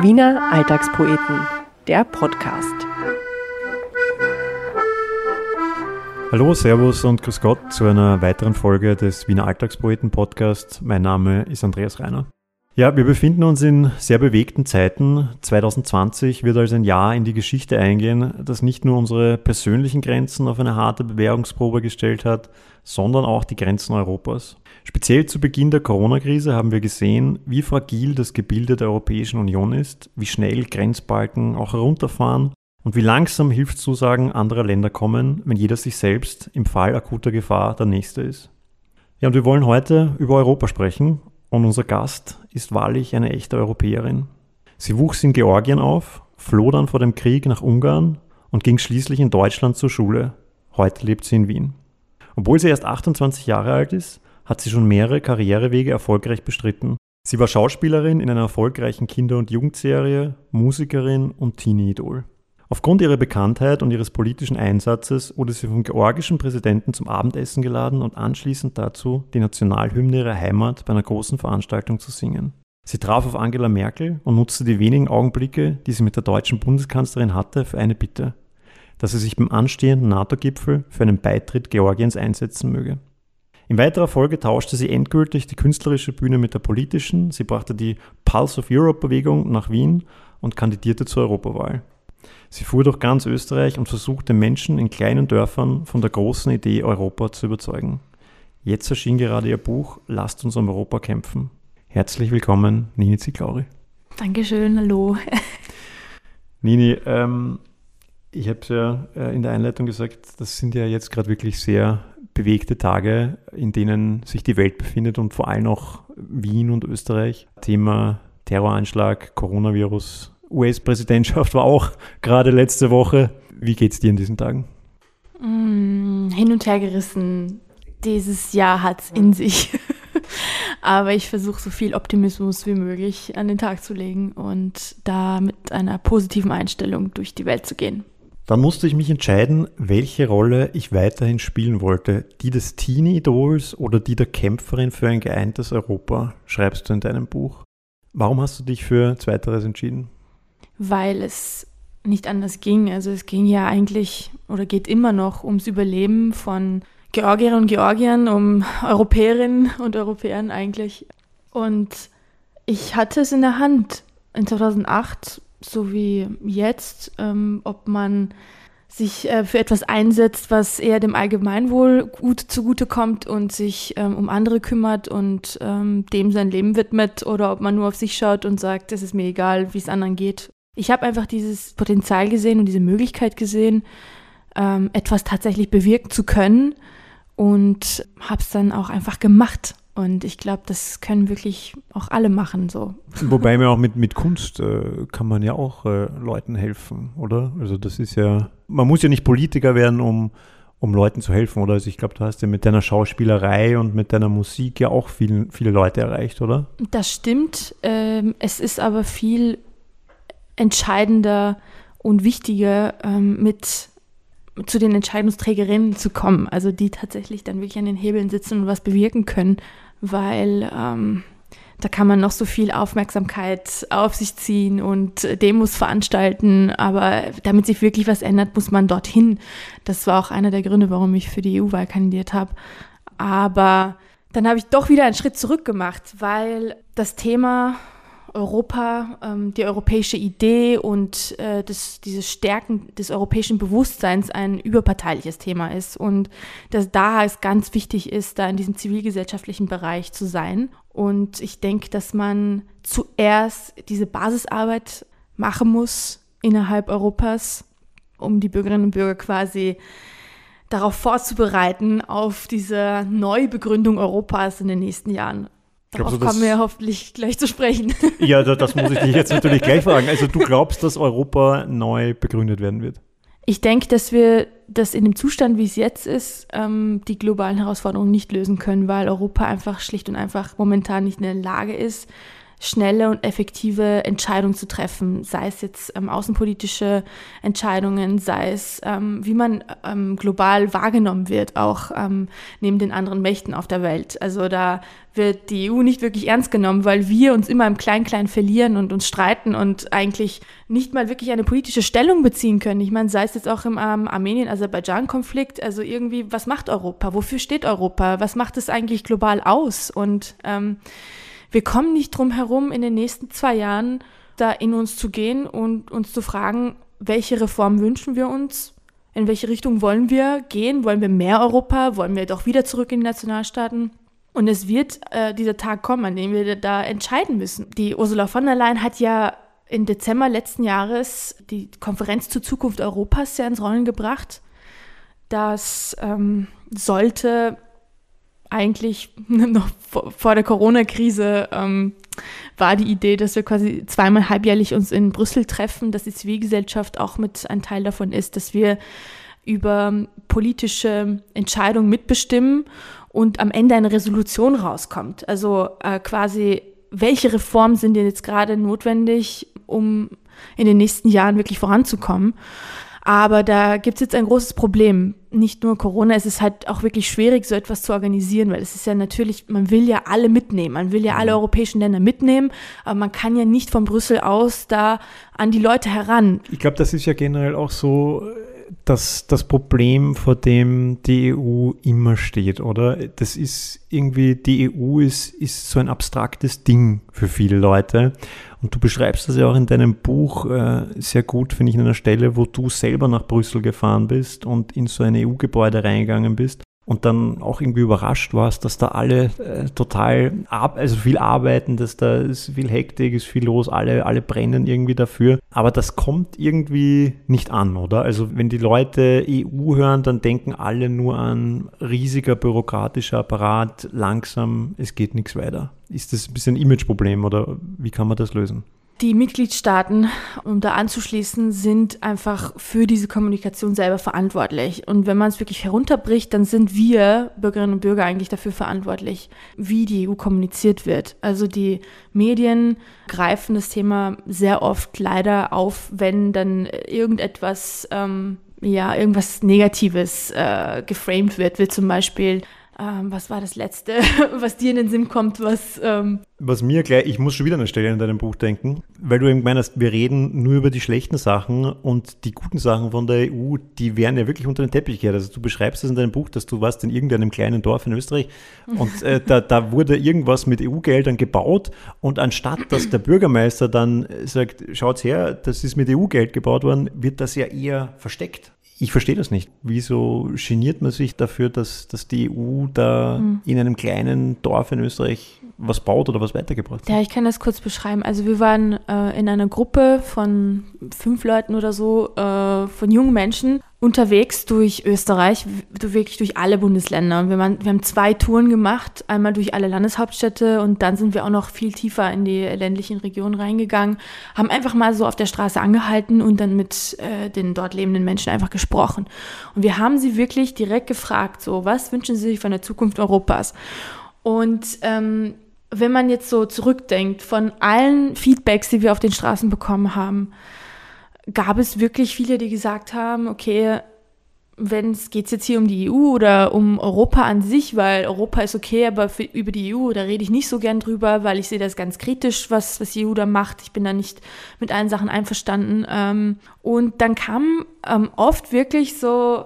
Wiener Alltagspoeten, der Podcast. Hallo, Servus und Grüß Gott zu einer weiteren Folge des Wiener Alltagspoeten Podcasts. Mein Name ist Andreas Reiner. Ja, wir befinden uns in sehr bewegten Zeiten. 2020 wird als ein Jahr in die Geschichte eingehen, das nicht nur unsere persönlichen Grenzen auf eine harte Bewährungsprobe gestellt hat, sondern auch die Grenzen Europas. Speziell zu Beginn der Corona-Krise haben wir gesehen, wie fragil das Gebilde der Europäischen Union ist, wie schnell Grenzbalken auch herunterfahren und wie langsam Hilfszusagen anderer Länder kommen, wenn jeder sich selbst im Fall akuter Gefahr der Nächste ist. Ja, und wir wollen heute über Europa sprechen und unser Gast ist wahrlich eine echte Europäerin. Sie wuchs in Georgien auf, floh dann vor dem Krieg nach Ungarn und ging schließlich in Deutschland zur Schule. Heute lebt sie in Wien. Obwohl sie erst 28 Jahre alt ist, hat sie schon mehrere Karrierewege erfolgreich bestritten. Sie war Schauspielerin in einer erfolgreichen Kinder- und Jugendserie, Musikerin und Teenie-Idol. Aufgrund ihrer Bekanntheit und ihres politischen Einsatzes wurde sie vom georgischen Präsidenten zum Abendessen geladen und anschließend dazu, die Nationalhymne ihrer Heimat bei einer großen Veranstaltung zu singen. Sie traf auf Angela Merkel und nutzte die wenigen Augenblicke, die sie mit der deutschen Bundeskanzlerin hatte, für eine Bitte, dass sie sich beim anstehenden NATO-Gipfel für einen Beitritt Georgiens einsetzen möge. In weiterer Folge tauschte sie endgültig die künstlerische Bühne mit der politischen, sie brachte die Pulse of Europe-Bewegung nach Wien und kandidierte zur Europawahl. Sie fuhr durch ganz Österreich und versuchte Menschen in kleinen Dörfern von der großen Idee Europa zu überzeugen. Jetzt erschien gerade ihr Buch Lasst uns um Europa kämpfen. Herzlich willkommen, Nini Ziklauri. Dankeschön, hallo. Nini, ähm, ich habe es ja äh, in der Einleitung gesagt, das sind ja jetzt gerade wirklich sehr bewegte Tage, in denen sich die Welt befindet und vor allem auch Wien und Österreich. Thema Terroranschlag, Coronavirus, US-Präsidentschaft war auch gerade letzte Woche. Wie geht es dir in diesen Tagen? Mm, hin und her gerissen. Dieses Jahr hat es in sich. Aber ich versuche so viel Optimismus wie möglich an den Tag zu legen und da mit einer positiven Einstellung durch die Welt zu gehen. Dann musste ich mich entscheiden, welche Rolle ich weiterhin spielen wollte. Die des Teenie-Idols oder die der Kämpferin für ein geeintes Europa, schreibst du in deinem Buch. Warum hast du dich für Zweiteres entschieden? Weil es nicht anders ging. Also es ging ja eigentlich oder geht immer noch ums Überleben von Georgierinnen und Georgiern, um Europäerinnen und Europäern eigentlich. Und ich hatte es in der Hand in 2008, so wie jetzt, ähm, ob man sich äh, für etwas einsetzt, was eher dem Allgemeinwohl gut zugutekommt und sich ähm, um andere kümmert und ähm, dem sein Leben widmet oder ob man nur auf sich schaut und sagt, es ist mir egal, wie es anderen geht ich habe einfach dieses Potenzial gesehen und diese Möglichkeit gesehen, ähm, etwas tatsächlich bewirken zu können und habe es dann auch einfach gemacht. Und ich glaube, das können wirklich auch alle machen so. Wobei man auch mit, mit Kunst äh, kann man ja auch äh, Leuten helfen, oder? Also das ist ja, man muss ja nicht Politiker werden, um, um Leuten zu helfen, oder? Also ich glaube, du hast ja mit deiner Schauspielerei und mit deiner Musik ja auch viel, viele Leute erreicht, oder? Das stimmt. Ähm, es ist aber viel entscheidender und wichtiger ähm, mit zu den Entscheidungsträgerinnen zu kommen, also die tatsächlich dann wirklich an den Hebeln sitzen und was bewirken können, weil ähm, da kann man noch so viel Aufmerksamkeit auf sich ziehen und Demos veranstalten, aber damit sich wirklich was ändert, muss man dorthin. Das war auch einer der Gründe, warum ich für die EU-Wahl kandidiert habe. Aber dann habe ich doch wieder einen Schritt zurück gemacht, weil das Thema Europa, ähm, die europäische Idee und äh, das, dieses Stärken des europäischen Bewusstseins ein überparteiliches Thema ist und dass da es ganz wichtig ist, da in diesem zivilgesellschaftlichen Bereich zu sein. Und ich denke, dass man zuerst diese Basisarbeit machen muss innerhalb Europas, um die Bürgerinnen und Bürger quasi darauf vorzubereiten, auf diese Neubegründung Europas in den nächsten Jahren. Darauf du, kommen wir hoffentlich gleich zu sprechen. Ja, das muss ich dich jetzt natürlich gleich fragen. Also du glaubst, dass Europa neu begründet werden wird? Ich denke, dass wir das in dem Zustand, wie es jetzt ist, ähm, die globalen Herausforderungen nicht lösen können, weil Europa einfach schlicht und einfach momentan nicht in der Lage ist, schnelle und effektive Entscheidungen zu treffen, sei es jetzt ähm, außenpolitische Entscheidungen, sei es, ähm, wie man ähm, global wahrgenommen wird, auch ähm, neben den anderen Mächten auf der Welt. Also da wird die EU nicht wirklich ernst genommen, weil wir uns immer im Klein-Klein verlieren und uns streiten und eigentlich nicht mal wirklich eine politische Stellung beziehen können. Ich meine, sei es jetzt auch im ähm, Armenien-Aserbaidschan-Konflikt, also irgendwie, was macht Europa? Wofür steht Europa? Was macht es eigentlich global aus? Und ähm, wir kommen nicht drum herum, in den nächsten zwei Jahren da in uns zu gehen und uns zu fragen, welche Reform wünschen wir uns? In welche Richtung wollen wir gehen? Wollen wir mehr Europa? Wollen wir doch wieder zurück in die Nationalstaaten? Und es wird äh, dieser Tag kommen, an dem wir da entscheiden müssen. Die Ursula von der Leyen hat ja im Dezember letzten Jahres die Konferenz zur Zukunft Europas ja ins Rollen gebracht. Das ähm, sollte eigentlich noch vor der Corona-Krise ähm, war die Idee, dass wir quasi zweimal halbjährlich uns in Brüssel treffen, dass die Zivilgesellschaft auch mit ein Teil davon ist, dass wir über politische Entscheidungen mitbestimmen und am Ende eine Resolution rauskommt. Also äh, quasi, welche Reformen sind denn jetzt gerade notwendig, um in den nächsten Jahren wirklich voranzukommen? Aber da gibt es jetzt ein großes Problem. Nicht nur Corona, es ist halt auch wirklich schwierig, so etwas zu organisieren, weil es ist ja natürlich, man will ja alle mitnehmen, man will ja alle mhm. europäischen Länder mitnehmen, aber man kann ja nicht von Brüssel aus da an die Leute heran. Ich glaube, das ist ja generell auch so das, das Problem, vor dem die EU immer steht, oder? Das ist irgendwie, die EU ist, ist so ein abstraktes Ding für viele Leute. Und du beschreibst das ja auch in deinem Buch äh, sehr gut, finde ich, in einer Stelle, wo du selber nach Brüssel gefahren bist und in so ein EU-Gebäude reingegangen bist und dann auch irgendwie überrascht warst, dass da alle äh, total, also viel arbeiten, dass da ist viel Hektik, ist viel los, alle, alle brennen irgendwie dafür. Aber das kommt irgendwie nicht an, oder? Also wenn die Leute EU hören, dann denken alle nur an riesiger bürokratischer Apparat, langsam, es geht nichts weiter. Ist das ein bisschen ein Imageproblem oder wie kann man das lösen? Die Mitgliedstaaten, um da anzuschließen, sind einfach für diese Kommunikation selber verantwortlich. Und wenn man es wirklich herunterbricht, dann sind wir Bürgerinnen und Bürger eigentlich dafür verantwortlich, wie die EU kommuniziert wird. Also die Medien greifen das Thema sehr oft leider auf, wenn dann irgendetwas, ähm, ja, irgendwas Negatives äh, geframed wird, wie zum Beispiel ähm, was war das Letzte, was dir in den Sinn kommt, was... Ähm was mir gleich, ich muss schon wieder an eine Stelle in deinem Buch denken, weil du eben meinst, wir reden nur über die schlechten Sachen und die guten Sachen von der EU, die werden ja wirklich unter den Teppich gekehrt. Also du beschreibst es in deinem Buch, dass du warst in irgendeinem kleinen Dorf in Österreich und äh, da, da wurde irgendwas mit EU-Geldern gebaut und anstatt, dass der Bürgermeister dann sagt, schaut's her, das ist mit EU-Geld gebaut worden, wird das ja eher versteckt. Ich verstehe das nicht. Wieso geniert man sich dafür, dass, dass die EU da mhm. in einem kleinen Dorf in Österreich was baut oder was weitergebracht hat? Ja, ich kann das kurz beschreiben. Also wir waren äh, in einer Gruppe von fünf Leuten oder so, äh, von jungen Menschen unterwegs durch Österreich, wirklich durch alle Bundesländer. Wir, waren, wir haben zwei Touren gemacht, einmal durch alle Landeshauptstädte und dann sind wir auch noch viel tiefer in die ländlichen Regionen reingegangen, haben einfach mal so auf der Straße angehalten und dann mit äh, den dort lebenden Menschen einfach gesprochen. Und wir haben sie wirklich direkt gefragt, so, was wünschen sie sich von der Zukunft Europas? Und ähm, wenn man jetzt so zurückdenkt von allen Feedbacks, die wir auf den Straßen bekommen haben, gab es wirklich viele, die gesagt haben, okay, wenn es geht jetzt hier um die EU oder um Europa an sich, weil Europa ist okay, aber für, über die EU, da rede ich nicht so gern drüber, weil ich sehe das ganz kritisch, was, was die EU da macht. Ich bin da nicht mit allen Sachen einverstanden. Ähm, und dann kamen ähm, oft wirklich so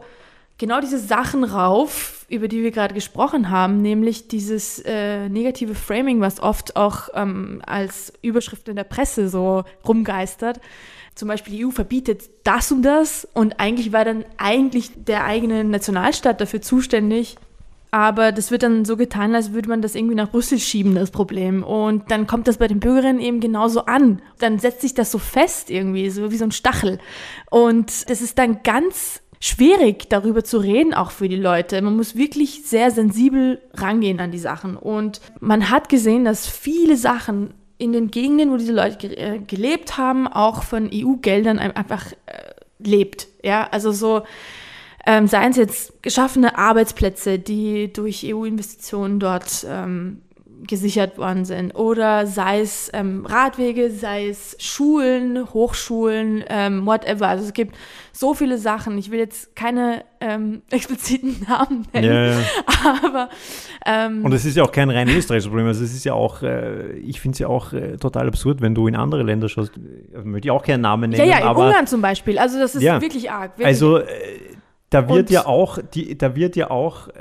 genau diese Sachen rauf, über die wir gerade gesprochen haben, nämlich dieses äh, negative Framing, was oft auch ähm, als Überschrift in der Presse so rumgeistert zum Beispiel die EU verbietet das und das und eigentlich war dann eigentlich der eigene Nationalstaat dafür zuständig. Aber das wird dann so getan, als würde man das irgendwie nach Brüssel schieben, das Problem. Und dann kommt das bei den Bürgerinnen eben genauso an. Dann setzt sich das so fest irgendwie, so wie so ein Stachel. Und das ist dann ganz schwierig, darüber zu reden, auch für die Leute. Man muss wirklich sehr sensibel rangehen an die Sachen. Und man hat gesehen, dass viele Sachen in den Gegenden, wo diese Leute ge äh, gelebt haben, auch von EU-Geldern einfach äh, lebt. Ja, also so, ähm, seien es jetzt geschaffene Arbeitsplätze, die durch EU-Investitionen dort ähm, gesichert worden sind oder sei es ähm, Radwege, sei es Schulen, Hochschulen, ähm, whatever. Also es gibt so viele Sachen. Ich will jetzt keine ähm, expliziten Namen nennen, ja, ja. aber ähm, und es ist ja auch kein rein österreichisches Problem. Also es ist ja auch, äh, ich finde es ja auch äh, total absurd, wenn du in andere Länder schaust. Also möchte ich auch keinen Namen nennen. Ja, ja, in aber, Ungarn zum Beispiel. Also das ist ja, wirklich arg. Wirklich. Also äh, da wird und, ja auch, die, da wird ja auch äh,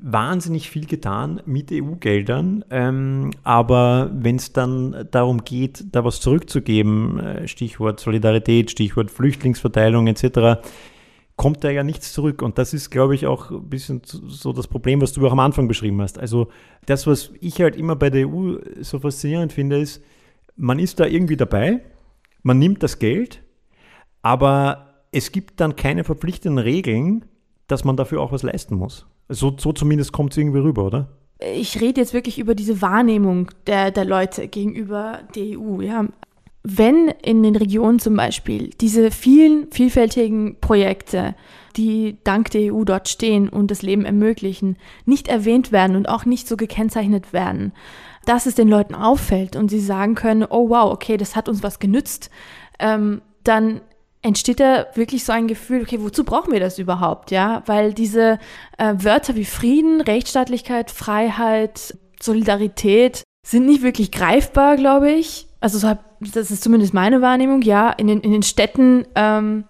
wahnsinnig viel getan mit EU-Geldern, ähm, aber wenn es dann darum geht, da was zurückzugeben, äh, Stichwort Solidarität, Stichwort Flüchtlingsverteilung etc., kommt da ja nichts zurück. Und das ist, glaube ich, auch ein bisschen so das Problem, was du auch am Anfang beschrieben hast. Also das, was ich halt immer bei der EU so faszinierend finde, ist, man ist da irgendwie dabei, man nimmt das Geld, aber es gibt dann keine verpflichtenden Regeln, dass man dafür auch was leisten muss. So, so zumindest kommt es irgendwie rüber, oder? Ich rede jetzt wirklich über diese Wahrnehmung der, der Leute gegenüber der EU. Ja. Wenn in den Regionen zum Beispiel diese vielen vielfältigen Projekte, die dank der EU dort stehen und das Leben ermöglichen, nicht erwähnt werden und auch nicht so gekennzeichnet werden, dass es den Leuten auffällt und sie sagen können, oh wow, okay, das hat uns was genützt, ähm, dann entsteht da wirklich so ein Gefühl, okay, wozu brauchen wir das überhaupt, ja? Weil diese äh, Wörter wie Frieden, Rechtsstaatlichkeit, Freiheit, Solidarität sind nicht wirklich greifbar, glaube ich. Also so das ist zumindest meine Wahrnehmung, ja. In den, in den Städten ähm,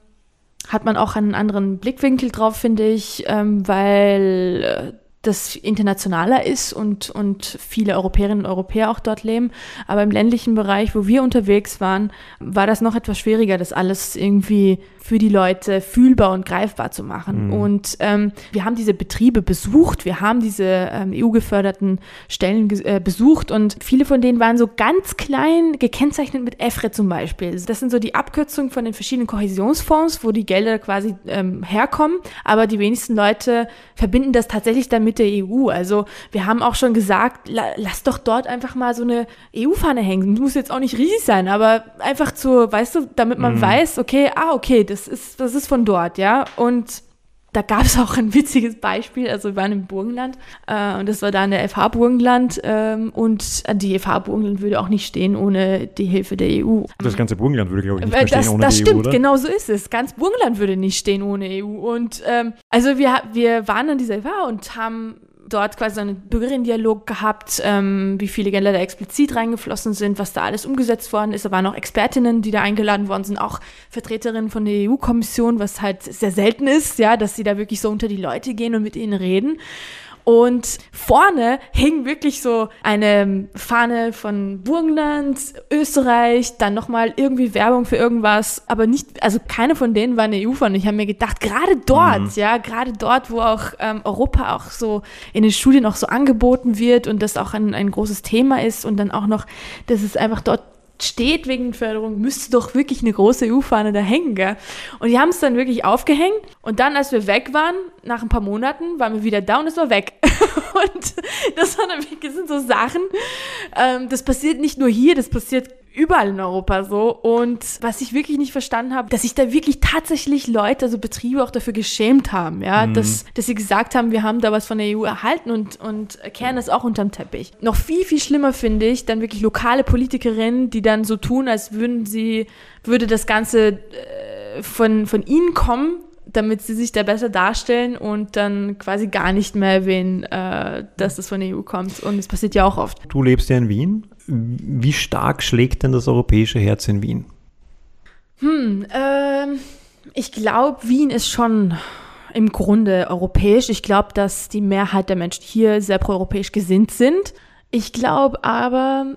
hat man auch einen anderen Blickwinkel drauf, finde ich, ähm, weil äh, das internationaler ist und, und viele Europäerinnen und Europäer auch dort leben. Aber im ländlichen Bereich, wo wir unterwegs waren, war das noch etwas schwieriger, das alles irgendwie für die Leute fühlbar und greifbar zu machen. Mhm. Und ähm, wir haben diese Betriebe besucht, wir haben diese ähm, EU-geförderten Stellen äh, besucht und viele von denen waren so ganz klein gekennzeichnet mit EFRE zum Beispiel. Das sind so die Abkürzungen von den verschiedenen Kohäsionsfonds, wo die Gelder quasi ähm, herkommen. Aber die wenigsten Leute verbinden das tatsächlich dann mit der EU. Also wir haben auch schon gesagt, la lass doch dort einfach mal so eine EU-Fahne hängen. Muss jetzt auch nicht riesig sein, aber einfach zu, weißt du, damit man mhm. weiß, okay, ah, okay, das ist, das ist von dort, ja. Und da gab es auch ein witziges Beispiel. Also wir waren im Burgenland äh, und das war da in der FH Burgenland ähm, und die FH Burgenland würde auch nicht stehen ohne die Hilfe der EU. Das ganze Burgenland würde, glaube ich, nicht äh, das, stehen ohne das die stimmt, EU, oder? genau so ist es. Ganz Burgenland würde nicht stehen ohne EU. Und ähm, also wir, wir waren an dieser FH und haben dort quasi einen Bürgerinnen-Dialog gehabt, ähm, wie viele Gelder da explizit reingeflossen sind, was da alles umgesetzt worden ist. Da waren auch Expertinnen, die da eingeladen worden sind, auch Vertreterinnen von der EU-Kommission, was halt sehr selten ist, ja, dass sie da wirklich so unter die Leute gehen und mit ihnen reden. Und vorne hing wirklich so eine Fahne von Burgenland, Österreich, dann nochmal irgendwie Werbung für irgendwas, aber nicht, also keine von denen war eine EU-Fahne. Ich habe mir gedacht, gerade dort, mhm. ja, gerade dort, wo auch ähm, Europa auch so in den Studien auch so angeboten wird und das auch ein, ein großes Thema ist und dann auch noch, dass es einfach dort steht wegen Förderung, müsste doch wirklich eine große EU-Fahne da hängen, gell? Und die haben es dann wirklich aufgehängt und dann, als wir weg waren, nach ein paar Monaten, waren wir wieder da und es war weg. und das, waren, das sind so Sachen, ähm, das passiert nicht nur hier, das passiert überall in Europa so. Und was ich wirklich nicht verstanden habe, dass sich da wirklich tatsächlich Leute, also Betriebe auch dafür geschämt haben, ja, mhm. dass, dass sie gesagt haben, wir haben da was von der EU erhalten und, und kehren das auch unterm Teppich. Noch viel, viel schlimmer finde ich dann wirklich lokale Politikerinnen, die dann so tun, als würden sie, würde das Ganze äh, von, von ihnen kommen, damit sie sich da besser darstellen und dann quasi gar nicht mehr erwähnen, äh, dass das von der EU kommt. Und es passiert ja auch oft. Du lebst ja in Wien. Wie stark schlägt denn das europäische Herz in Wien? Hm, ähm, ich glaube, Wien ist schon im Grunde europäisch. Ich glaube, dass die Mehrheit der Menschen hier sehr proeuropäisch gesinnt sind. Ich glaube aber,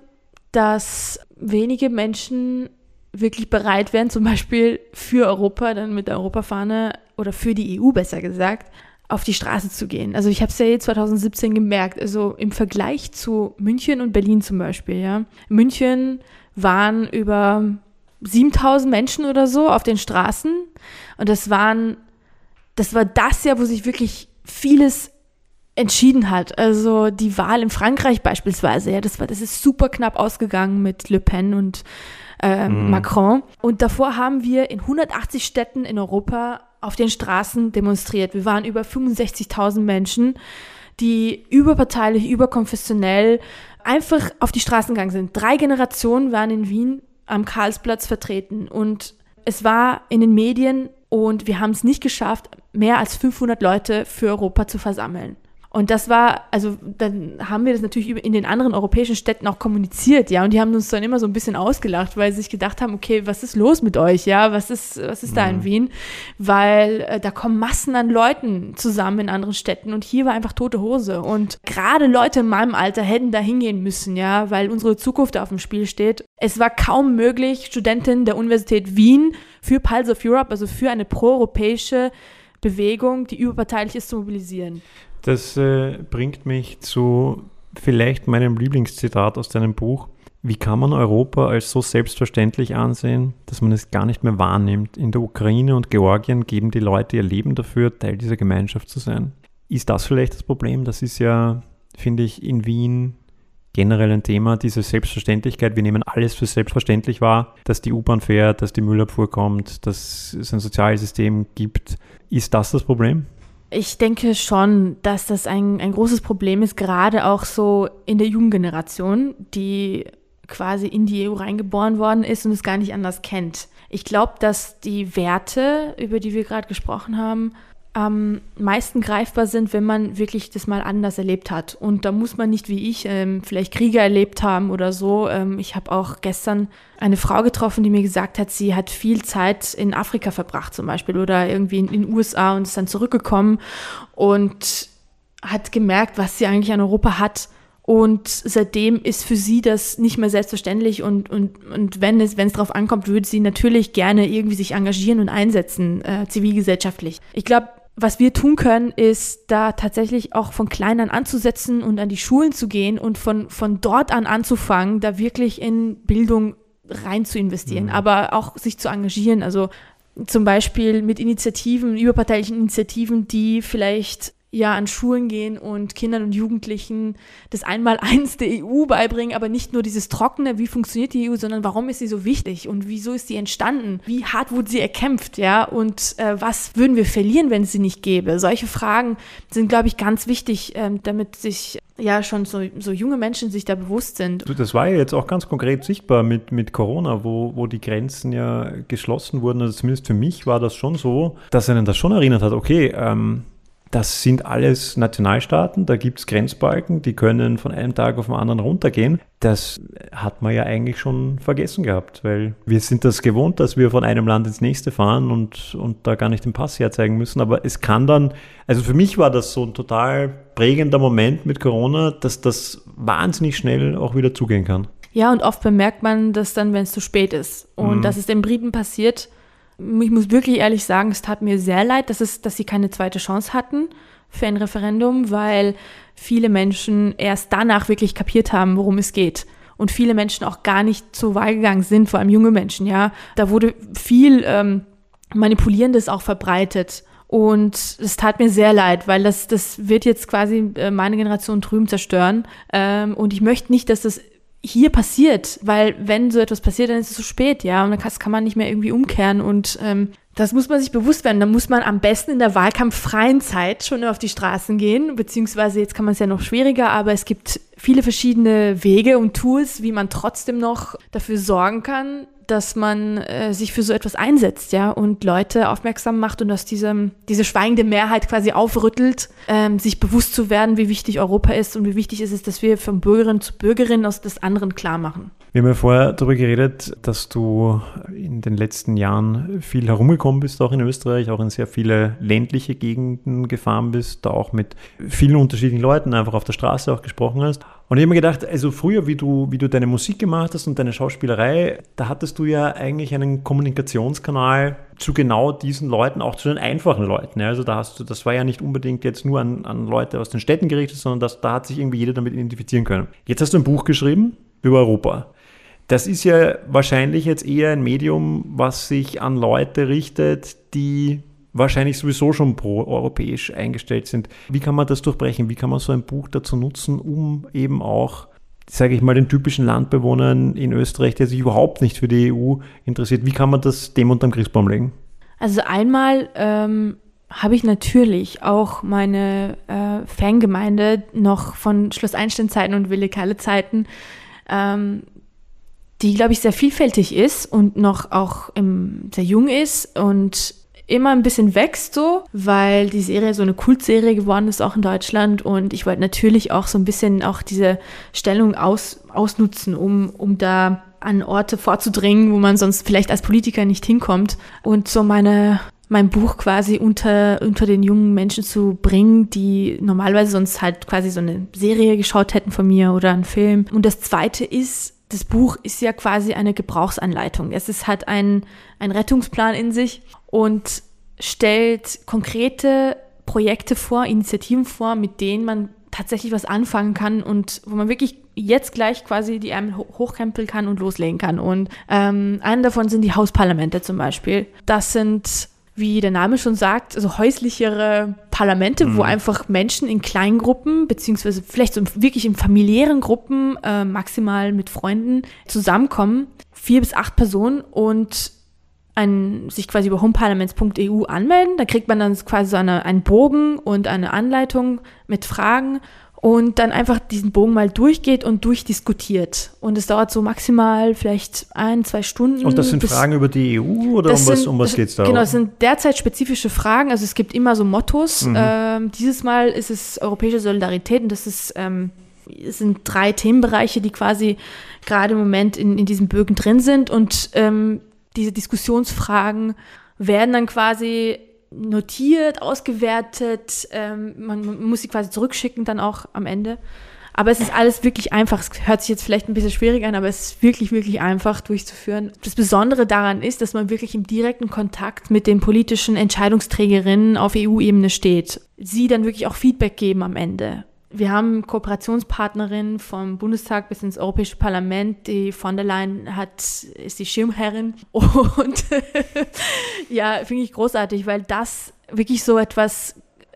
dass wenige Menschen wirklich bereit wären, zum Beispiel für Europa, dann mit der Europafahne oder für die EU besser gesagt, auf die Straße zu gehen. Also ich habe es ja 2017 gemerkt, also im Vergleich zu München und Berlin zum Beispiel, ja. München waren über 7000 Menschen oder so auf den Straßen und das waren, das war das Jahr, wo sich wirklich vieles entschieden hat. Also die Wahl in Frankreich beispielsweise, ja, das war, das ist super knapp ausgegangen mit Le Pen und äh, mm. Macron. Und davor haben wir in 180 Städten in Europa auf den Straßen demonstriert. Wir waren über 65.000 Menschen, die überparteilich, überkonfessionell einfach auf die Straßen gegangen sind. Drei Generationen waren in Wien am Karlsplatz vertreten und es war in den Medien und wir haben es nicht geschafft, mehr als 500 Leute für Europa zu versammeln. Und das war, also dann haben wir das natürlich in den anderen europäischen Städten auch kommuniziert, ja, und die haben uns dann immer so ein bisschen ausgelacht, weil sie sich gedacht haben, okay, was ist los mit euch, ja, was ist, was ist da in mhm. Wien? Weil äh, da kommen Massen an Leuten zusammen in anderen Städten und hier war einfach tote Hose. Und gerade Leute in meinem Alter hätten da hingehen müssen, ja, weil unsere Zukunft auf dem Spiel steht. Es war kaum möglich, Studentin der Universität Wien für Pulse of Europe, also für eine proeuropäische Bewegung, die überparteilich ist, zu mobilisieren. Das äh, bringt mich zu vielleicht meinem Lieblingszitat aus deinem Buch. Wie kann man Europa als so selbstverständlich ansehen, dass man es gar nicht mehr wahrnimmt? In der Ukraine und Georgien geben die Leute ihr Leben dafür, Teil dieser Gemeinschaft zu sein. Ist das vielleicht das Problem? Das ist ja, finde ich, in Wien generell ein Thema, diese Selbstverständlichkeit. Wir nehmen alles für selbstverständlich wahr, dass die U-Bahn fährt, dass die Müllabfuhr kommt, dass es ein Sozialsystem gibt. Ist das das Problem? Ich denke schon, dass das ein, ein großes Problem ist, gerade auch so in der Jugendgeneration, die quasi in die EU reingeboren worden ist und es gar nicht anders kennt. Ich glaube, dass die Werte, über die wir gerade gesprochen haben, am meisten greifbar sind, wenn man wirklich das mal anders erlebt hat. Und da muss man nicht wie ich ähm, vielleicht Kriege erlebt haben oder so. Ähm, ich habe auch gestern eine Frau getroffen, die mir gesagt hat, sie hat viel Zeit in Afrika verbracht zum Beispiel oder irgendwie in den USA und ist dann zurückgekommen und hat gemerkt, was sie eigentlich an Europa hat. Und seitdem ist für sie das nicht mehr selbstverständlich und, und, und wenn es, wenn es darauf ankommt, würde sie natürlich gerne irgendwie sich engagieren und einsetzen, äh, zivilgesellschaftlich. Ich glaube, was wir tun können, ist da tatsächlich auch von klein an anzusetzen und an die Schulen zu gehen und von, von dort an anzufangen, da wirklich in Bildung rein zu investieren, mhm. aber auch sich zu engagieren. Also zum Beispiel mit Initiativen, überparteilichen Initiativen, die vielleicht ja an Schulen gehen und Kindern und Jugendlichen das Einmaleins der EU beibringen, aber nicht nur dieses Trockene, wie funktioniert die EU, sondern warum ist sie so wichtig und wieso ist sie entstanden? Wie hart wurde sie erkämpft, ja? Und äh, was würden wir verlieren, wenn es sie nicht gäbe? Solche Fragen sind, glaube ich, ganz wichtig, ähm, damit sich ja schon so, so junge Menschen sich da bewusst sind. Das war ja jetzt auch ganz konkret sichtbar mit, mit Corona, wo, wo die Grenzen ja geschlossen wurden. Also zumindest für mich war das schon so, dass einen das schon erinnert hat, okay, ähm, das sind alles Nationalstaaten, da gibt es Grenzbalken, die können von einem Tag auf den anderen runtergehen. Das hat man ja eigentlich schon vergessen gehabt, weil wir sind das gewohnt, dass wir von einem Land ins nächste fahren und, und da gar nicht den Pass herzeigen müssen. Aber es kann dann, also für mich war das so ein total prägender Moment mit Corona, dass das wahnsinnig schnell auch wieder zugehen kann. Ja, und oft bemerkt man das dann, wenn es zu spät ist. Und mhm. das ist den Briten passiert ich muss wirklich ehrlich sagen, es tat mir sehr leid, dass, es, dass sie keine zweite Chance hatten für ein Referendum, weil viele Menschen erst danach wirklich kapiert haben, worum es geht. Und viele Menschen auch gar nicht zur Wahl gegangen sind, vor allem junge Menschen, ja. Da wurde viel ähm, Manipulierendes auch verbreitet. Und es tat mir sehr leid, weil das, das wird jetzt quasi äh, meine Generation drüben zerstören. Ähm, und ich möchte nicht, dass das hier passiert, weil wenn so etwas passiert, dann ist es zu spät, ja, und das kann man nicht mehr irgendwie umkehren und ähm, das muss man sich bewusst werden. Da muss man am besten in der wahlkampffreien Zeit schon auf die Straßen gehen, beziehungsweise jetzt kann man es ja noch schwieriger, aber es gibt viele verschiedene Wege und Tools, wie man trotzdem noch dafür sorgen kann, dass man äh, sich für so etwas einsetzt, ja, und Leute aufmerksam macht und dass diese, diese schweigende Mehrheit quasi aufrüttelt, ähm, sich bewusst zu werden, wie wichtig Europa ist und wie wichtig ist es, dass wir von Bürgerin zu Bürgerin aus des anderen klar machen. Wir haben ja vorher darüber geredet, dass du in den letzten Jahren viel herumgekommen bist, auch in Österreich, auch in sehr viele ländliche Gegenden gefahren bist, da auch mit vielen unterschiedlichen Leuten einfach auf der Straße auch gesprochen hast. Und ich habe mir gedacht, also früher, wie du, wie du deine Musik gemacht hast und deine Schauspielerei, da hattest du ja eigentlich einen Kommunikationskanal zu genau diesen Leuten, auch zu den einfachen Leuten. Also da hast du, das war ja nicht unbedingt jetzt nur an, an Leute aus den Städten gerichtet, sondern das, da hat sich irgendwie jeder damit identifizieren können. Jetzt hast du ein Buch geschrieben über Europa. Das ist ja wahrscheinlich jetzt eher ein Medium, was sich an Leute richtet, die wahrscheinlich sowieso schon pro-europäisch eingestellt sind. Wie kann man das durchbrechen? Wie kann man so ein Buch dazu nutzen, um eben auch, sage ich mal, den typischen Landbewohnern in Österreich, der sich überhaupt nicht für die EU interessiert, wie kann man das dem unterm Christbaum legen? Also einmal ähm, habe ich natürlich auch meine äh, Fangemeinde noch von Schloss Einstein-Zeiten und Wille Kalle-Zeiten, ähm, die, glaube ich, sehr vielfältig ist und noch auch im, sehr jung ist und immer ein bisschen wächst so, weil die Serie so eine Kultserie geworden ist, auch in Deutschland. Und ich wollte natürlich auch so ein bisschen auch diese Stellung aus, ausnutzen, um, um da an Orte vorzudringen, wo man sonst vielleicht als Politiker nicht hinkommt. Und so meine, mein Buch quasi unter, unter den jungen Menschen zu bringen, die normalerweise sonst halt quasi so eine Serie geschaut hätten von mir oder einen Film. Und das zweite ist, das Buch ist ja quasi eine Gebrauchsanleitung. Es ist, hat einen, einen Rettungsplan in sich und stellt konkrete Projekte vor, Initiativen vor, mit denen man tatsächlich was anfangen kann und wo man wirklich jetzt gleich quasi die Ärmel hochkrempeln kann und loslegen kann. Und ähm, einen davon sind die Hausparlamente zum Beispiel. Das sind wie der Name schon sagt, also häuslichere Parlamente, mhm. wo einfach Menschen in kleinen Gruppen, beziehungsweise vielleicht so wirklich in familiären Gruppen, äh, maximal mit Freunden zusammenkommen. Vier bis acht Personen und ein, sich quasi über homeparlaments.eu anmelden. Da kriegt man dann quasi so eine, einen Bogen und eine Anleitung mit Fragen und dann einfach diesen Bogen mal durchgeht und durchdiskutiert. Und es dauert so maximal vielleicht ein, zwei Stunden. Und das sind Fragen über die EU oder um was, um was geht es da? Genau, es sind derzeit spezifische Fragen. Also es gibt immer so Mottos. Mhm. Ähm, dieses Mal ist es europäische Solidarität und das ist, ähm, es sind drei Themenbereiche, die quasi gerade im Moment in, in diesen Bögen drin sind. Und ähm, diese Diskussionsfragen werden dann quasi notiert, ausgewertet. Ähm, man, man, muss sie quasi zurückschicken dann auch am Ende. Aber es ist alles wirklich einfach. Es hört sich jetzt vielleicht ein bisschen schwierig an, aber es ist wirklich, wirklich einfach durchzuführen. Das Besondere daran ist, dass man wirklich im direkten Kontakt mit den politischen Entscheidungsträgerinnen auf EU-Ebene steht. Sie dann wirklich auch Feedback geben am Ende wir haben Kooperationspartnerinnen vom Bundestag bis ins Europäische Parlament. Die von der Leyen hat, ist die Schirmherrin. Und ja, finde ich großartig, weil das wirklich so etwas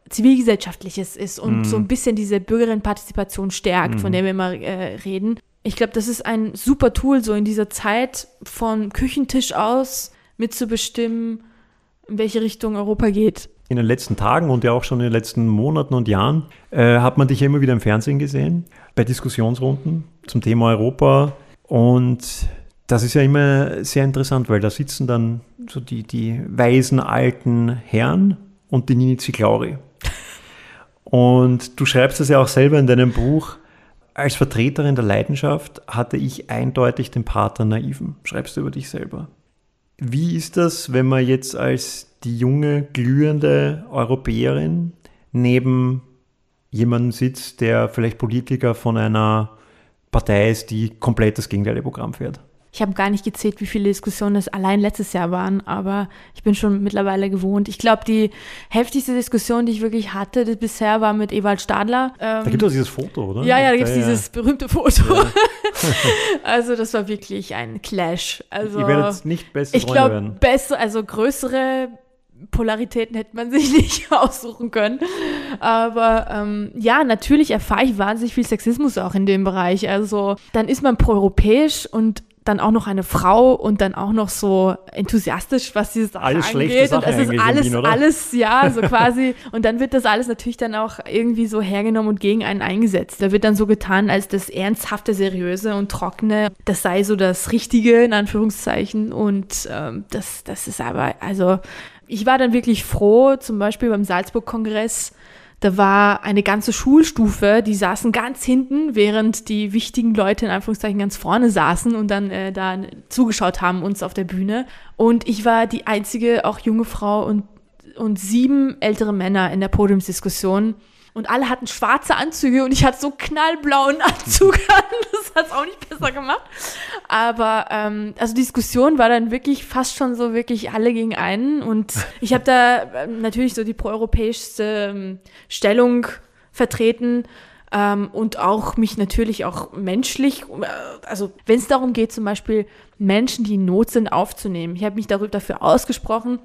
zivilgesellschaftliches ist und mm. so ein bisschen diese Bürgerinnenpartizipation stärkt, mm. von der wir immer äh, reden. Ich glaube, das ist ein super Tool, so in dieser Zeit von Küchentisch aus mitzubestimmen, in welche Richtung Europa geht in den letzten Tagen und ja auch schon in den letzten Monaten und Jahren äh, hat man dich immer wieder im Fernsehen gesehen, bei Diskussionsrunden zum Thema Europa. Und das ist ja immer sehr interessant, weil da sitzen dann so die, die weisen alten Herren und die Nini Ziclauri. Und du schreibst das ja auch selber in deinem Buch. Als Vertreterin der Leidenschaft hatte ich eindeutig den Pater Naiven, schreibst du über dich selber. Wie ist das, wenn man jetzt als die junge, glühende Europäerin neben jemandem sitzt, der vielleicht Politiker von einer Partei ist, die komplett das gegenteilige Programm fährt? Ich habe gar nicht gezählt, wie viele Diskussionen es allein letztes Jahr waren, aber ich bin schon mittlerweile gewohnt. Ich glaube, die heftigste Diskussion, die ich wirklich hatte bisher, war mit Ewald Stadler. Ähm, da gibt es dieses Foto, oder? Ja, ja, da gibt es ja, dieses berühmte Foto. Ja. also das war wirklich ein Clash. Also, Ihr werdet nicht beste Ich glaube, besser, also größere Polaritäten hätte man sich nicht aussuchen können. Aber ähm, ja, natürlich erfahre ich wahnsinnig viel Sexismus auch in dem Bereich. Also dann ist man proeuropäisch und dann auch noch eine Frau und dann auch noch so enthusiastisch, was diese Sache alles angeht. Sache und es ist alles, alles, ja, so quasi. und dann wird das alles natürlich dann auch irgendwie so hergenommen und gegen einen eingesetzt. Da wird dann so getan, als das ernsthafte, seriöse und trockene, das sei so das Richtige, in Anführungszeichen. Und ähm, das, das ist aber, also ich war dann wirklich froh, zum Beispiel beim Salzburg-Kongress, da war eine ganze Schulstufe, die saßen ganz hinten, während die wichtigen Leute in Anführungszeichen ganz vorne saßen und dann äh, da zugeschaut haben uns auf der Bühne. Und ich war die einzige, auch junge Frau und, und sieben ältere Männer in der Podiumsdiskussion und alle hatten schwarze Anzüge und ich hatte so knallblauen Anzug an. Das hat es auch nicht besser gemacht. Aber ähm, also die Diskussion war dann wirklich fast schon so wirklich alle gegen einen. Und ich habe da ähm, natürlich so die proeuropäischste ähm, Stellung vertreten. Ähm, und auch mich natürlich auch menschlich, äh, also wenn es darum geht, zum Beispiel Menschen, die in Not sind, aufzunehmen. Ich habe mich darüber dafür ausgesprochen,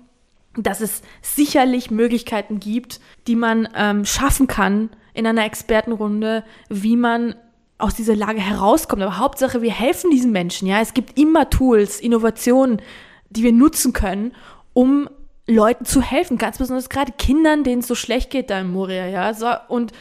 dass es sicherlich Möglichkeiten gibt, die man ähm, schaffen kann in einer Expertenrunde, wie man aus dieser Lage herauskommt. Aber Hauptsache, wir helfen diesen Menschen. Ja, es gibt immer Tools, Innovationen, die wir nutzen können, um Leuten zu helfen, ganz besonders gerade Kindern, denen es so schlecht geht da in Moria, ja. So, und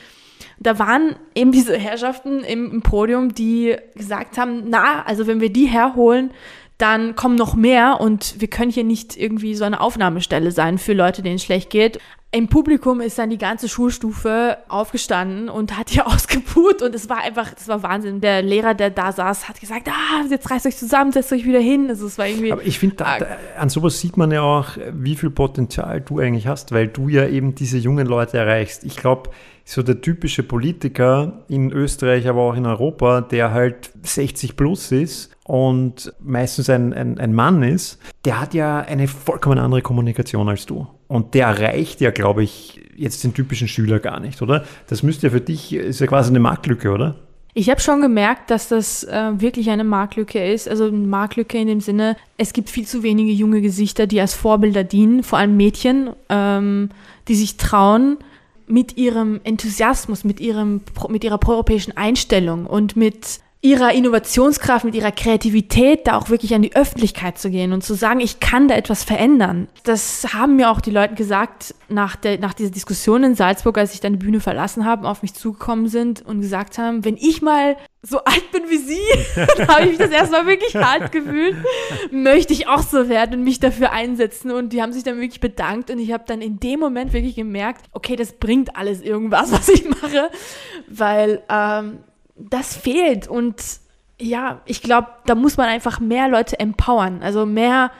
da waren eben diese Herrschaften im, im Podium, die gesagt haben, na, also wenn wir die herholen, dann kommen noch mehr und wir können hier nicht irgendwie so eine Aufnahmestelle sein für Leute, denen es schlecht geht. Im Publikum ist dann die ganze Schulstufe aufgestanden und hat hier ausgebuht und es war einfach, das war Wahnsinn. Der Lehrer, der da saß, hat gesagt, ah, jetzt reißt euch zusammen, setzt euch wieder hin. Also es war irgendwie. Aber ich finde, an sowas sieht man ja auch, wie viel Potenzial du eigentlich hast, weil du ja eben diese jungen Leute erreichst. Ich glaube, so der typische Politiker in Österreich, aber auch in Europa, der halt 60 plus ist und meistens ein, ein, ein Mann ist, der hat ja eine vollkommen andere Kommunikation als du. Und der erreicht ja, glaube ich, jetzt den typischen Schüler gar nicht, oder? Das müsste ja für dich, ist ja quasi eine Marktlücke, oder? Ich habe schon gemerkt, dass das äh, wirklich eine Marktlücke ist. Also eine Marktlücke in dem Sinne, es gibt viel zu wenige junge Gesichter, die als Vorbilder dienen, vor allem Mädchen, ähm, die sich trauen, mit ihrem Enthusiasmus, mit, ihrem, mit ihrer proeuropäischen Einstellung und mit ihrer Innovationskraft, mit ihrer Kreativität da auch wirklich an die Öffentlichkeit zu gehen und zu sagen, ich kann da etwas verändern. Das haben mir auch die Leute gesagt nach, der, nach dieser Diskussion in Salzburg, als ich dann die Bühne verlassen habe, auf mich zugekommen sind und gesagt haben, wenn ich mal so alt bin wie sie, dann habe ich mich das erstmal wirklich hart gefühlt, möchte ich auch so werden und mich dafür einsetzen. Und die haben sich dann wirklich bedankt und ich habe dann in dem Moment wirklich gemerkt, okay, das bringt alles irgendwas, was ich mache, weil ähm, das fehlt. Und ja, ich glaube, da muss man einfach mehr Leute empowern, also mehr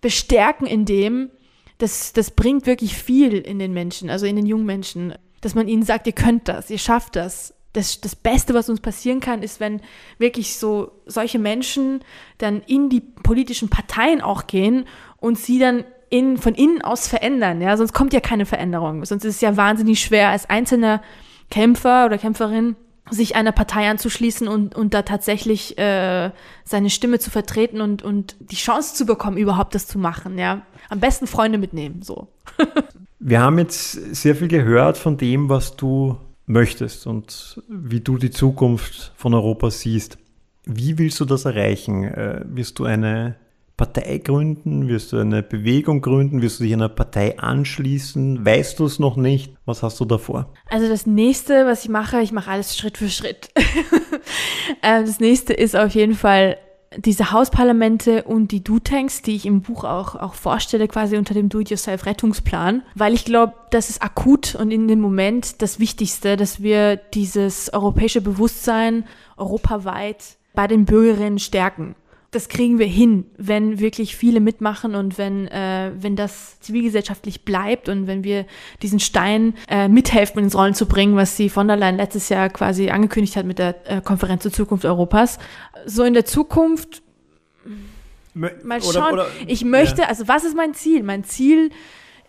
bestärken in dem. Das, das bringt wirklich viel in den Menschen, also in den jungen Menschen, dass man ihnen sagt, ihr könnt das, ihr schafft das. Das, das Beste, was uns passieren kann, ist, wenn wirklich so solche Menschen dann in die politischen Parteien auch gehen und sie dann in, von innen aus verändern. Ja, sonst kommt ja keine Veränderung. Sonst ist es ja wahnsinnig schwer als einzelner Kämpfer oder Kämpferin sich einer Partei anzuschließen und, und da tatsächlich äh, seine Stimme zu vertreten und, und die Chance zu bekommen, überhaupt das zu machen, ja. Am besten Freunde mitnehmen, so. Wir haben jetzt sehr viel gehört von dem, was du möchtest und wie du die Zukunft von Europa siehst. Wie willst du das erreichen? Äh, wirst du eine Partei gründen? Wirst du eine Bewegung gründen? Wirst du dich einer Partei anschließen? Weißt du es noch nicht? Was hast du davor? Also das nächste, was ich mache, ich mache alles Schritt für Schritt. Ähm, das nächste ist auf jeden Fall diese Hausparlamente und die Do-Tanks, die ich im Buch auch, auch vorstelle, quasi unter dem Do-it-yourself-Rettungsplan, weil ich glaube, das ist akut und in dem Moment das Wichtigste, dass wir dieses europäische Bewusstsein europaweit bei den Bürgerinnen stärken das kriegen wir hin, wenn wirklich viele mitmachen und wenn, äh, wenn das zivilgesellschaftlich bleibt und wenn wir diesen Stein äh, mithelfen, ins Rollen zu bringen, was sie von der Leyen letztes Jahr quasi angekündigt hat mit der äh, Konferenz zur Zukunft Europas. So in der Zukunft mal schauen. Oder, oder, ich möchte, ja. also was ist mein Ziel? Mein Ziel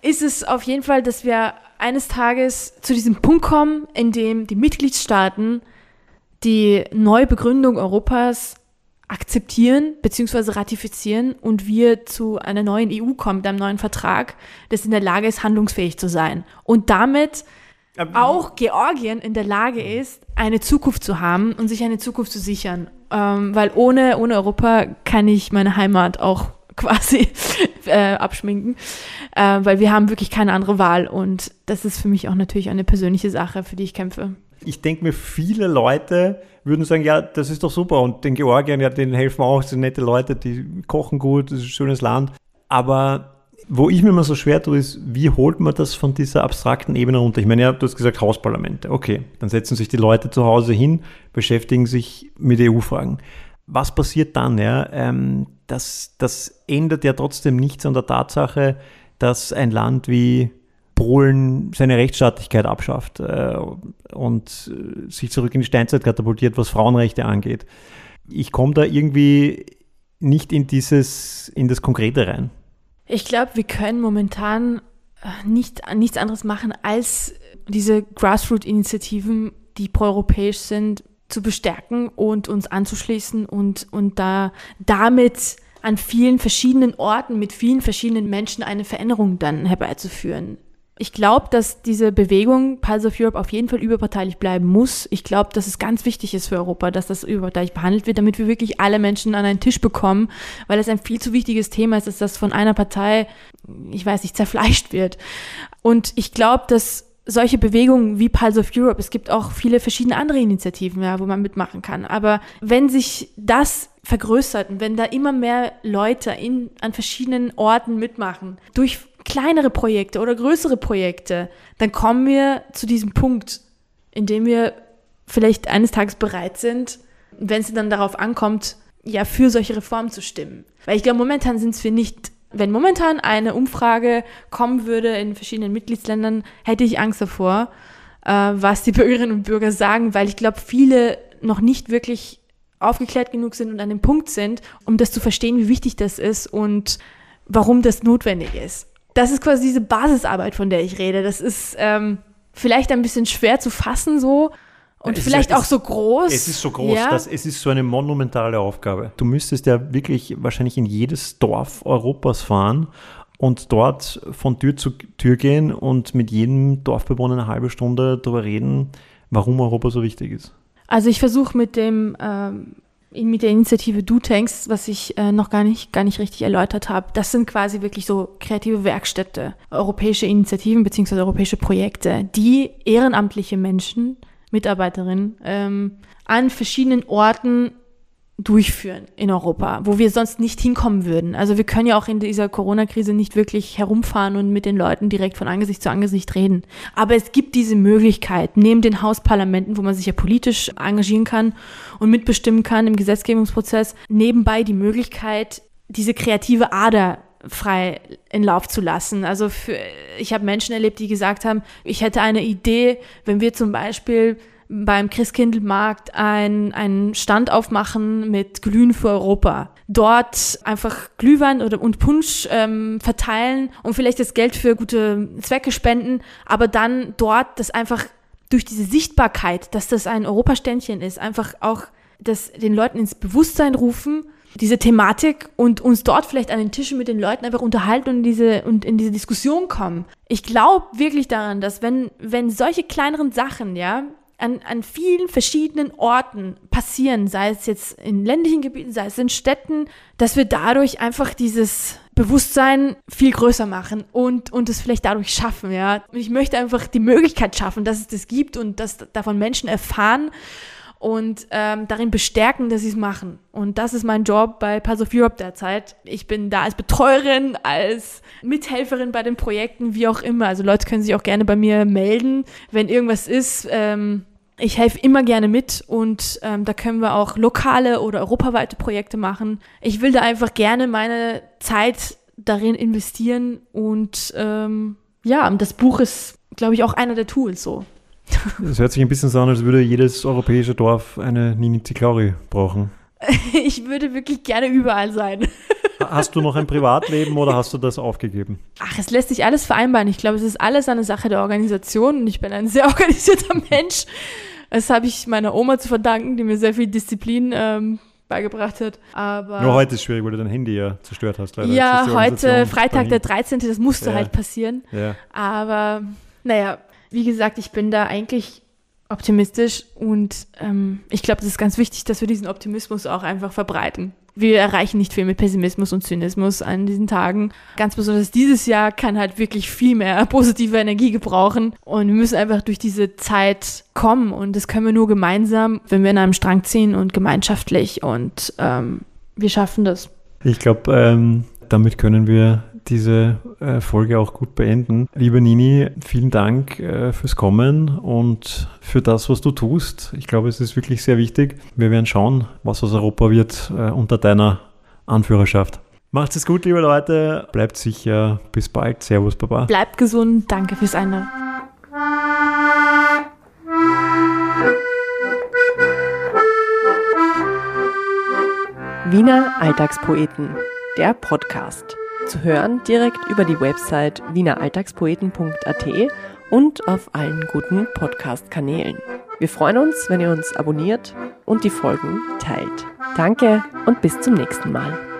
ist es auf jeden Fall, dass wir eines Tages zu diesem Punkt kommen, in dem die Mitgliedstaaten die Neubegründung Europas akzeptieren bzw. ratifizieren und wir zu einer neuen EU kommen, mit einem neuen Vertrag, das in der Lage ist, handlungsfähig zu sein. Und damit auch Georgien in der Lage ist, eine Zukunft zu haben und sich eine Zukunft zu sichern. Ähm, weil ohne, ohne Europa kann ich meine Heimat auch quasi äh, abschminken, äh, weil wir haben wirklich keine andere Wahl und das ist für mich auch natürlich eine persönliche Sache, für die ich kämpfe. Ich denke mir, viele Leute würden sagen, ja, das ist doch super. Und den Georgiern, ja, denen helfen auch, sind nette Leute, die kochen gut, das ist ein schönes Land. Aber wo ich mir immer so schwer tue, ist, wie holt man das von dieser abstrakten Ebene runter? Ich meine, ja, du hast gesagt Hausparlamente. Okay, dann setzen sich die Leute zu Hause hin, beschäftigen sich mit EU-Fragen. Was passiert dann? Ja? Ähm, das, das ändert ja trotzdem nichts an der Tatsache, dass ein Land wie Polen seine Rechtsstaatlichkeit abschafft äh, und sich zurück in die Steinzeit katapultiert, was Frauenrechte angeht. Ich komme da irgendwie nicht in dieses, in das Konkrete rein. Ich glaube, wir können momentan äh, nicht, nichts anderes machen, als diese Grassroot-Initiativen, die proeuropäisch sind, zu bestärken und uns anzuschließen und, und da damit an vielen verschiedenen Orten mit vielen verschiedenen Menschen eine Veränderung dann herbeizuführen Ich glaube, dass diese Bewegung Pulse of Europe auf jeden Fall überparteilich bleiben muss. Ich glaube, dass es ganz wichtig ist für Europa, dass das überparteilich behandelt wird, damit wir wirklich alle Menschen an einen Tisch bekommen, weil es ein viel zu wichtiges Thema ist, dass das von einer Partei, ich weiß nicht, zerfleischt wird. Und ich glaube, dass solche Bewegungen wie Pulse of Europe, es gibt auch viele verschiedene andere Initiativen, ja, wo man mitmachen kann. Aber wenn sich das vergrößert und wenn da immer mehr Leute in, an verschiedenen Orten mitmachen, durch kleinere Projekte oder größere Projekte, dann kommen wir zu diesem Punkt, in dem wir vielleicht eines Tages bereit sind, wenn es dann darauf ankommt, ja, für solche Reformen zu stimmen. Weil ich glaube, momentan sind es wir nicht, wenn momentan eine Umfrage kommen würde in verschiedenen Mitgliedsländern, hätte ich Angst davor, äh, was die Bürgerinnen und Bürger sagen, weil ich glaube, viele noch nicht wirklich aufgeklärt genug sind und an dem Punkt sind, um das zu verstehen, wie wichtig das ist und warum das notwendig ist das ist quasi diese Basisarbeit, von der ich rede. Das ist ähm, vielleicht ein bisschen schwer zu fassen so und es vielleicht ist, auch so groß. Es ist so groß, ja. dass es ist so eine monumentale Aufgabe. Du müsstest ja wirklich wahrscheinlich in jedes Dorf Europas fahren und dort von Tür zu Tür gehen und mit jedem Dorfbewohner eine halbe Stunde darüber reden, warum Europa so wichtig ist. Also ich versuche mit dem ähm, mit der Initiative Du Tanks, was ich äh, noch gar nicht, gar nicht richtig erläutert habe, das sind quasi wirklich so kreative Werkstätte, europäische Initiativen bzw. europäische Projekte, die ehrenamtliche Menschen, Mitarbeiterinnen ähm, an verschiedenen Orten durchführen in Europa, wo wir sonst nicht hinkommen würden. Also wir können ja auch in dieser Corona-Krise nicht wirklich herumfahren und mit den Leuten direkt von Angesicht zu Angesicht reden. Aber es gibt diese Möglichkeit, neben den Hausparlamenten, wo man sich ja politisch engagieren kann und mitbestimmen kann im Gesetzgebungsprozess, nebenbei die Möglichkeit, diese kreative Ader frei in Lauf zu lassen. Also für, ich habe Menschen erlebt, die gesagt haben, ich hätte eine Idee, wenn wir zum Beispiel beim Christkindlmarkt ein, einen Stand aufmachen mit Glühen für Europa. Dort einfach Glühwein oder und Punsch ähm, verteilen und vielleicht das Geld für gute Zwecke spenden, aber dann dort das einfach durch diese Sichtbarkeit, dass das ein Europaständchen ist, einfach auch das den Leuten ins Bewusstsein rufen, diese Thematik und uns dort vielleicht an den Tischen mit den Leuten einfach unterhalten und diese, und in diese Diskussion kommen. Ich glaube wirklich daran, dass wenn, wenn solche kleineren Sachen, ja, an, an vielen verschiedenen Orten passieren, sei es jetzt in ländlichen Gebieten, sei es in Städten, dass wir dadurch einfach dieses Bewusstsein viel größer machen und, und es vielleicht dadurch schaffen, ja. Und ich möchte einfach die Möglichkeit schaffen, dass es das gibt und dass davon Menschen erfahren und ähm, darin bestärken, dass sie es machen. Und das ist mein Job bei Pass of Europe derzeit. Ich bin da als Betreuerin, als Mithelferin bei den Projekten, wie auch immer. Also Leute können sich auch gerne bei mir melden, wenn irgendwas ist. Ähm, ich helfe immer gerne mit und ähm, da können wir auch lokale oder europaweite Projekte machen. Ich will da einfach gerne meine Zeit darin investieren und ähm, ja, das Buch ist, glaube ich, auch einer der Tools so. Das hört sich ein bisschen so an, als würde jedes europäische Dorf eine Nini Ziklauri brauchen. ich würde wirklich gerne überall sein. Hast du noch ein Privatleben oder hast du das aufgegeben? Ach, es lässt sich alles vereinbaren. Ich glaube, es ist alles eine Sache der Organisation und ich bin ein sehr organisierter Mensch. Das habe ich meiner Oma zu verdanken, die mir sehr viel Disziplin ähm, beigebracht hat. Aber Nur heute ist schwierig, weil du dein Handy ja zerstört hast. Leider. Ja, heute, Freitag der 13., das musste ja. halt passieren. Ja. Aber naja, wie gesagt, ich bin da eigentlich optimistisch und ähm, ich glaube, es ist ganz wichtig, dass wir diesen Optimismus auch einfach verbreiten wir erreichen nicht viel mit Pessimismus und Zynismus an diesen Tagen. Ganz besonders dieses Jahr kann halt wirklich viel mehr positive Energie gebrauchen. Und wir müssen einfach durch diese Zeit kommen. Und das können wir nur gemeinsam, wenn wir in einem Strang ziehen und gemeinschaftlich. Und ähm, wir schaffen das. Ich glaube, ähm, damit können wir diese äh, Folge auch gut beenden. Liebe Nini, vielen Dank äh, fürs Kommen und für das, was du tust. Ich glaube, es ist wirklich sehr wichtig. Wir werden schauen, was aus Europa wird äh, unter deiner Anführerschaft. Macht es gut, liebe Leute. Bleibt sicher. Bis bald. Servus, Baba. Bleibt gesund. Danke fürs Einladen. Wiener Alltagspoeten, der Podcast zu hören direkt über die Website wieneralltagspoeten.at und auf allen guten Podcast-Kanälen. Wir freuen uns, wenn ihr uns abonniert und die Folgen teilt. Danke und bis zum nächsten Mal.